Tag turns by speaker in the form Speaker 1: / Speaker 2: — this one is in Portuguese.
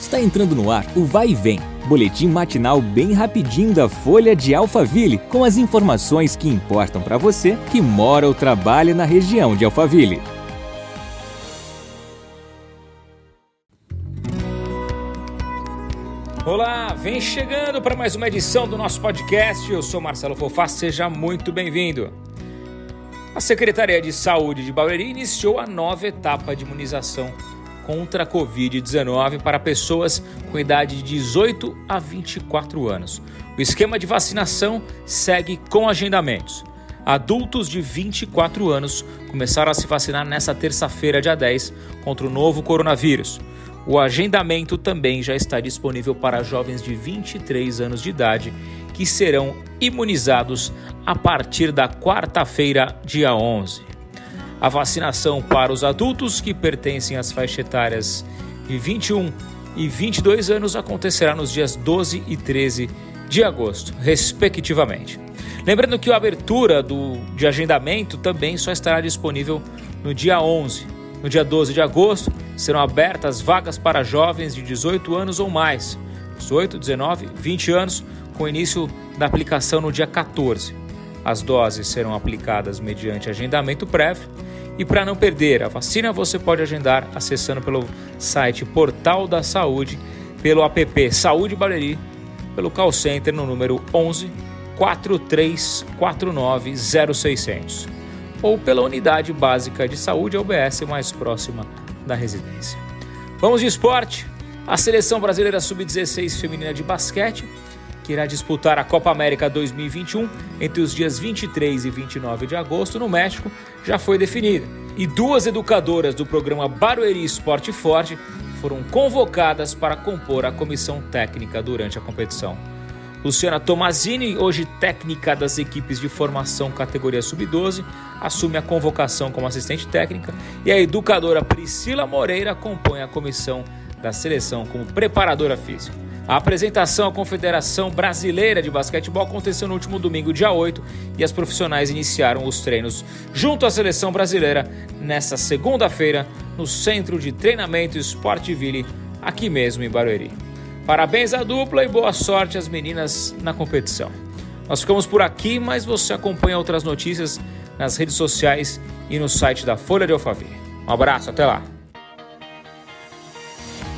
Speaker 1: Está entrando no ar o Vai e Vem, boletim matinal bem rapidinho da Folha de Alphaville, com as informações que importam para você que mora ou trabalha na região de Alphaville.
Speaker 2: Olá, vem chegando para mais uma edição do nosso podcast. Eu sou Marcelo Fofá, seja muito bem-vindo. A Secretaria de Saúde de Barueri iniciou a nova etapa de imunização contra a Covid-19 para pessoas com idade de 18 a 24 anos. O esquema de vacinação segue com agendamentos. Adultos de 24 anos começaram a se vacinar nesta terça-feira, dia 10, contra o novo coronavírus. O agendamento também já está disponível para jovens de 23 anos de idade que serão imunizados a partir da quarta-feira, dia 11. A vacinação para os adultos que pertencem às faixas etárias de 21 e 22 anos acontecerá nos dias 12 e 13 de agosto, respectivamente. Lembrando que a abertura do, de agendamento também só estará disponível no dia 11. No dia 12 de agosto, serão abertas vagas para jovens de 18 anos ou mais, 18, 19, 20 anos, com início da aplicação no dia 14. As doses serão aplicadas mediante agendamento prévio e para não perder a vacina, você pode agendar acessando pelo site Portal da Saúde, pelo app Saúde Barueri, pelo call center no número 11 4349 0600 ou pela unidade básica de saúde UBS mais próxima da residência. Vamos de esporte. A seleção brasileira sub-16 feminina de basquete que irá disputar a Copa América 2021 entre os dias 23 e 29 de agosto no México, já foi definida. E duas educadoras do programa Barueri Esporte Forte foram convocadas para compor a comissão técnica durante a competição. Luciana Tomazini, hoje técnica das equipes de formação categoria sub-12, assume a convocação como assistente técnica e a educadora Priscila Moreira compõe a comissão da seleção como preparadora física. A apresentação à Confederação Brasileira de Basquetebol aconteceu no último domingo, dia 8, e as profissionais iniciaram os treinos junto à seleção brasileira nesta segunda-feira no Centro de Treinamento Sportville, aqui mesmo em Barueri. Parabéns à dupla e boa sorte às meninas na competição. Nós ficamos por aqui, mas você acompanha outras notícias nas redes sociais e no site da Folha de Alphaville. Um abraço, até lá!